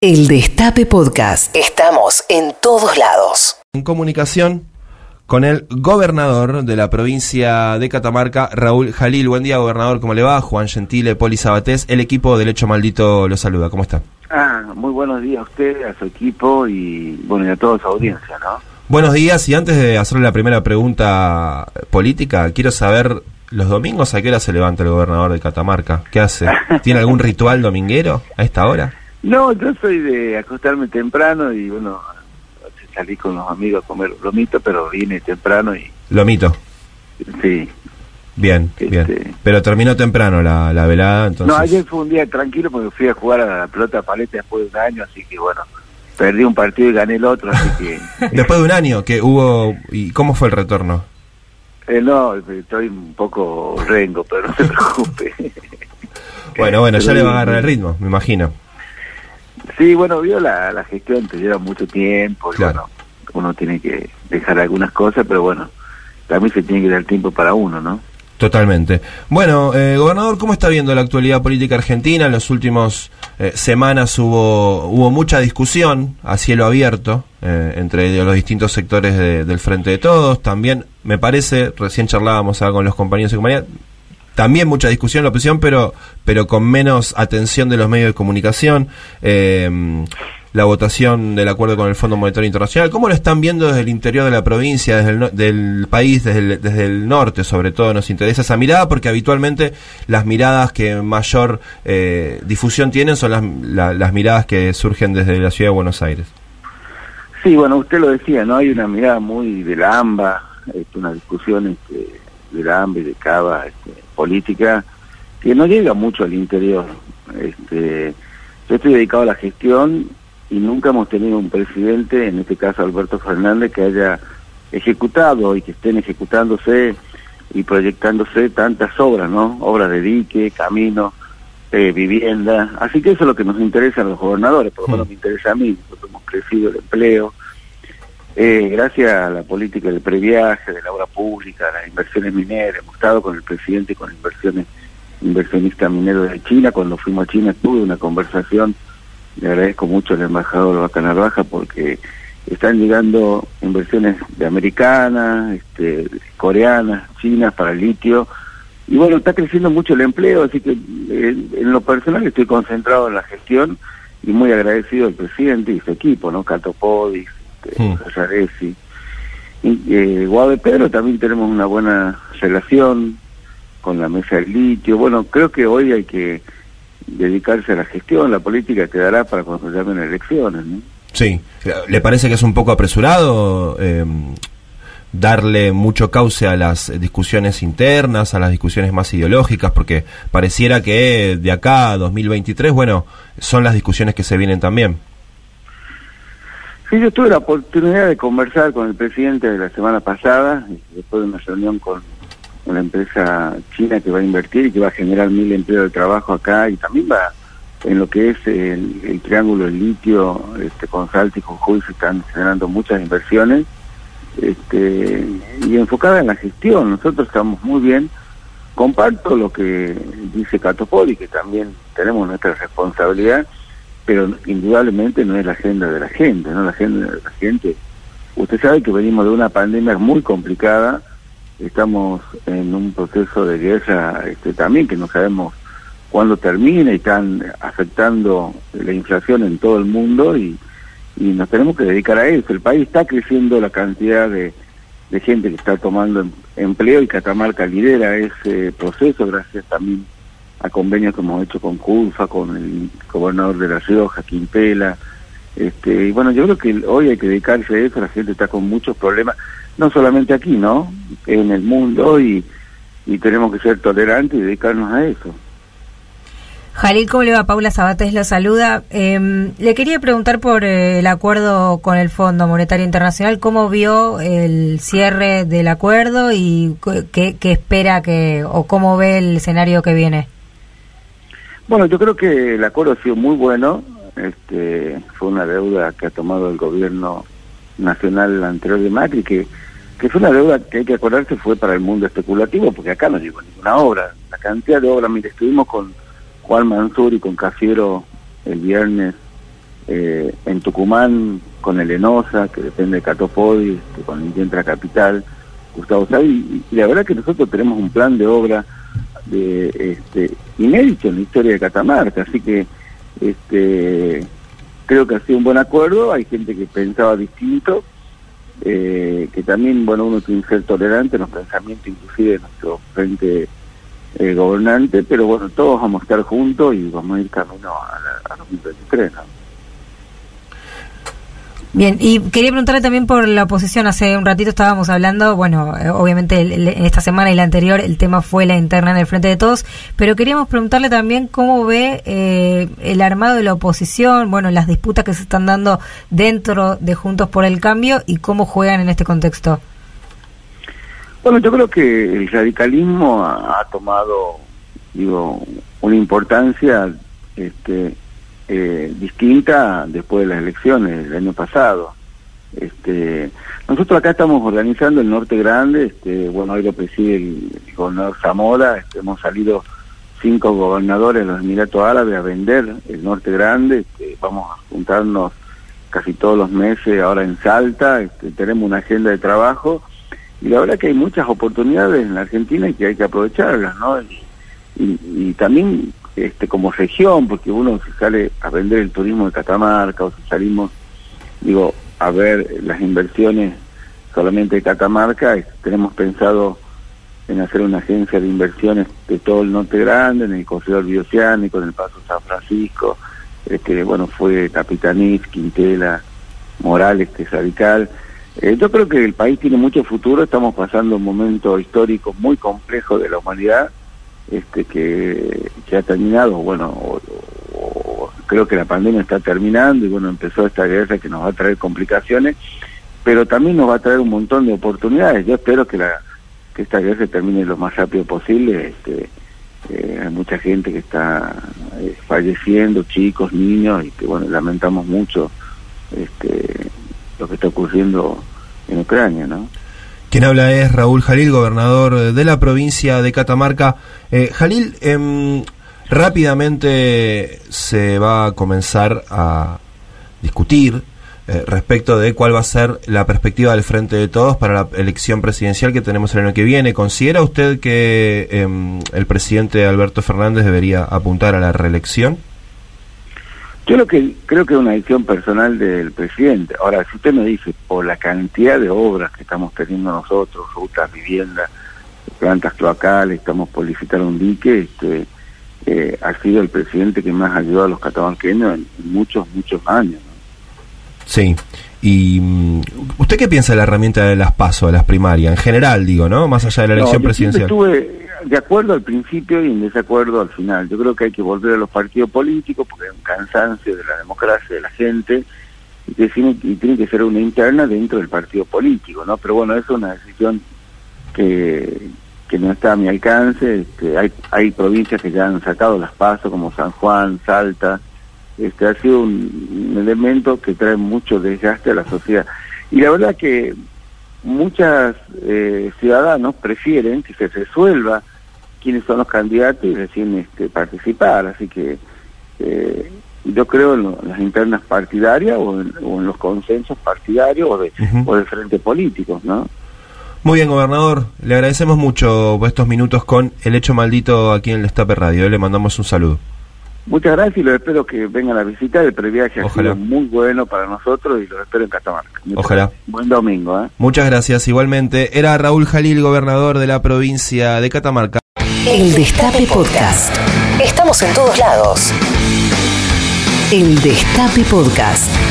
El Destape Podcast. Estamos en todos lados. En comunicación con el gobernador de la provincia de Catamarca, Raúl Jalil. Buen día, gobernador. ¿Cómo le va? Juan Gentile, Poli Sabatés. El equipo del Hecho Maldito lo saluda. ¿Cómo está? Ah, muy buenos días a usted, a su equipo y bueno, y a toda su audiencia, ¿no? Buenos días y antes de hacerle la primera pregunta política, quiero saber, ¿los domingos a qué hora se levanta el gobernador de Catamarca? ¿Qué hace? ¿Tiene algún ritual dominguero a esta hora? No, yo soy de acostarme temprano y bueno, salí con los amigos a comer lomito, pero vine temprano y Lomito. sí. Bien, Este- bien. Pero terminó temprano la, la velada, entonces. No, ayer fue un día tranquilo porque fui a jugar a la pelota paleta después de un año, así que bueno, perdí un partido y gané el otro, así que Después de un año que hubo... ¿Y cómo fue el retorno? eh, no, estoy un poco rengo, pero no se preocupe. Bueno, bueno, ya le va a agarrar el ritmo, me imagino. Sí, bueno, vio la, la gestión, te lleva mucho tiempo, y Claro. bueno, uno tiene que dejar algunas cosas, pero bueno, también se tiene que dar tiempo para uno, ¿no? Totalmente. Bueno, eh, gobernador, ¿cómo está viendo la actualidad política argentina? En las últimas eh, semanas hubo, hubo mucha discusión a cielo abierto eh, entre los distintos sectores de- del Frente de Todos. También, me parece, recién charlábamos con los compañeros y compañeras, también mucha discusión en la oposición, pero, pero con menos atención de los medios de comunicación. Eh, la votación del acuerdo con el Fondo Monetario Internacional. ¿Cómo lo están viendo desde el interior de la provincia, desde el, del país, desde el, desde el norte sobre todo? Nos interesa esa mirada porque habitualmente las miradas que mayor eh, difusión tienen son las, la- las miradas que surgen desde la ciudad de Buenos Aires. Sí, bueno, usted lo decía, ¿no? Hay una mirada muy de la AMBA, este, una discusión este, y de Cava este, política que no llega mucho al interior. Este, yo estoy dedicado a la gestión y nunca hemos tenido un presidente, en este caso Alberto Fernández, que haya ejecutado y que estén ejecutándose y proyectándose tantas obras, ¿no? Obras de dique, camino, eh, vivienda. Así que eso es lo que nos interesa a los gobernadores, por lo menos Mm. me interesa a mí. Nosotros hemos crecido el empleo. Eh, gracias a la política del previaje, de la obra pública, las inversiones mineras, hemos estado con el presidente con inversiones inversionista minero de China. Cuando fuimos a China tuve una conversación, le agradezco mucho al embajador Vaca Narvaja porque están llegando inversiones de americanas, este, coreanas, chinas para el litio. Y bueno, está creciendo mucho el empleo, así que eh, en lo personal estoy concentrado en la gestión y muy agradecido al presidente y su equipo, ¿no? Cato Podis, este. Y, eh, Guado de Pedro también tenemos una buena relación con la mesa del litio. Bueno, creo que hoy hay que dedicarse a la gestión, la política quedará para cuando se llamen elecciones, ¿no? Sí. ¿Le parece que es un poco apresurado eh, darle mucho cauce a las discusiones internas, a las discusiones más ideológicas? Porque pareciera que de acá a 2023, bueno, son las discusiones que se vienen también. Sí, yo tuve la oportunidad de conversar con el presidente de la semana pasada, después de una reunión con una empresa china que va a invertir y que va a generar mil empleos de trabajo acá y también va en lo que es el, el triángulo del litio, este, con Salta y Jujuy se están generando muchas inversiones este, y enfocada en la gestión. Nosotros estamos muy bien. Comparto lo que dice Catopoli, que también tenemos nuestra responsabilidad, pero indudablemente no es la agenda de la gente, ¿no? La agenda de la gente. Usted sabe que venimos de una pandemia muy complicada, estamos en un proceso de guerra este, también que no sabemos cuándo termina y están afectando la inflación en todo el mundo y, y nos tenemos que dedicar a eso. El país está creciendo la cantidad de, de gente que está tomando em- empleo y Catamarca lidera ese proceso gracias también a convenios que hemos hecho con CULFA, con el gobernador de La Rioja, Quintela. Este, y bueno, yo creo que hoy hay que dedicarse a eso, la gente está con muchos problemas, no solamente aquí, ¿no? En el mundo y, y tenemos que ser tolerantes y dedicarnos a eso. Jalil, ¿cómo le va? Paula Sabates lo saluda. Eh, le quería preguntar por eh, el acuerdo con el Fondo Monetario Internacional, ¿cómo vio el cierre del acuerdo y qué, qué espera que, o cómo ve el escenario que viene? Bueno, yo creo que el acuerdo ha sido muy bueno. Este, fue una deuda que ha tomado el gobierno nacional anterior de Macri, que, que fue una deuda que hay que acordarse fue para el mundo especulativo, porque acá no llegó ninguna obra. La cantidad de obras, mire, estuvimos con Juan Mansur y con Cafiero el viernes eh, en Tucumán con el ENOSA, que depende de Catopodi, con Intentra Capital, Gustavo y, la verdad que nosotros tenemos un plan de obra este, inédito en la historia de Catamarca, así que este, creo que ha sido un buen acuerdo, hay gente que pensaba distinto, eh, que también, bueno, uno tiene que ser tolerante en los pensamientos inclusive de nuestro frente eh, gobernante, pero bueno, todos vamos a estar juntos y vamos a ir camino a, la, a 2023, ¿no? Bien, y quería preguntarle también por la oposición. Hace un ratito estábamos hablando, bueno, eh, obviamente en esta semana y la anterior el tema fue la interna en el Frente de Todos, pero queríamos preguntarle también cómo ve eh, el armado de la oposición, bueno, las disputas que se están dando dentro de Juntos por el Cambio y cómo juegan en este contexto. Bueno, yo creo que el radicalismo ha, ha tomado, digo, una importancia este, eh, distinta después de las elecciones del año pasado. Este, nosotros acá estamos organizando el Norte Grande, este, bueno, hoy lo preside el, gobernador Zamora, este, hemos salido cinco gobernadores de los Emiratos Árabes a vender el Norte Grande, este, vamos a juntarnos casi todos los meses ahora en Salta, este, tenemos una agenda de trabajo y la verdad que hay muchas oportunidades en la Argentina y que hay que aprovecharlas, ¿no? Y, también este, como región, porque uno se sale a vender el turismo de Catamarca o si salimos, digo, a ver las inversiones solamente de Catamarca, tenemos pensado en hacer una agencia de inversiones de todo el norte grande, en el corredor bioceánico, en el Paso San Francisco, este, bueno, fue Capitanís, Quintela, Morales, que es radical. Eh, yo creo que el país tiene mucho futuro, estamos pasando un momento histórico muy complejo de la humanidad, este que, ha terminado, bueno, creo que la pandemia está terminando y bueno, empezó esta guerra que nos va a traer complicaciones, pero también nos va a traer un montón de oportunidades. Yo espero que la que esta guerra termine lo más rápido posible. Este, eh, hay mucha gente que está eh, falleciendo, chicos, niños, y que bueno, lamentamos mucho este, lo que está ocurriendo en Ucrania, ¿no? Quien habla es Raúl Jalil, gobernador de la provincia de Catamarca. Eh, Jalil, eh, rápidamente se va a comenzar a discutir eh, respecto de cuál va a ser la perspectiva del Frente de Todos para la elección presidencial que tenemos el año que viene. ¿Considera usted que em, el presidente Alberto Fernández debería apuntar a la reelección? Yo lo que creo que es una decisión personal del presidente. Ahora, si usted me dice, por la cantidad de obras que estamos teniendo nosotros, rutas, viviendas, plantas cloacales, estamos por licitar un dique, este, eh, ha sido el presidente que más ayudó a los catamarqueños en, muchos, muchos años. Sí. ¿Y usted qué piensa de la herramienta de las PASO, de las primarias, en general, digo, ¿no? Más allá de la elección presidencial. Estuve de acuerdo al principio y en desacuerdo al final. Yo creo que hay que volver a los partidos políticos porque hay un cansancio de la democracia, de la gente, y, tiene, que ser una interna dentro del partido político, ¿no? Pero bueno, es una decisión que, no está a mi alcance. Este, hay, hay provincias que ya han sacado las pasos, como San Juan, Salta. Este, ha sido un elemento que trae mucho desgaste a la sociedad. Y la verdad que muchas eh, ciudadanos prefieren que se resuelva quiénes son los candidatos y recién este, participar. Así que eh, yo creo en, las internas partidarias o en, los consensos partidarios o de, o de frente políticos, ¿no? Muy bien, gobernador. Le agradecemos mucho estos minutos con El Hecho Maldito aquí en el Estape Radio. Le mandamos un saludo. Muchas gracias y los espero que vengan a visitar. El previaje ha sido muy bueno para nosotros y los espero en Catamarca. Ojalá. Buen domingo. ¿eh? Muchas gracias. Igualmente, era Raúl Jalil, gobernador de la provincia de Catamarca. El Destape Podcast. Estamos en todos lados. El Destape Podcast.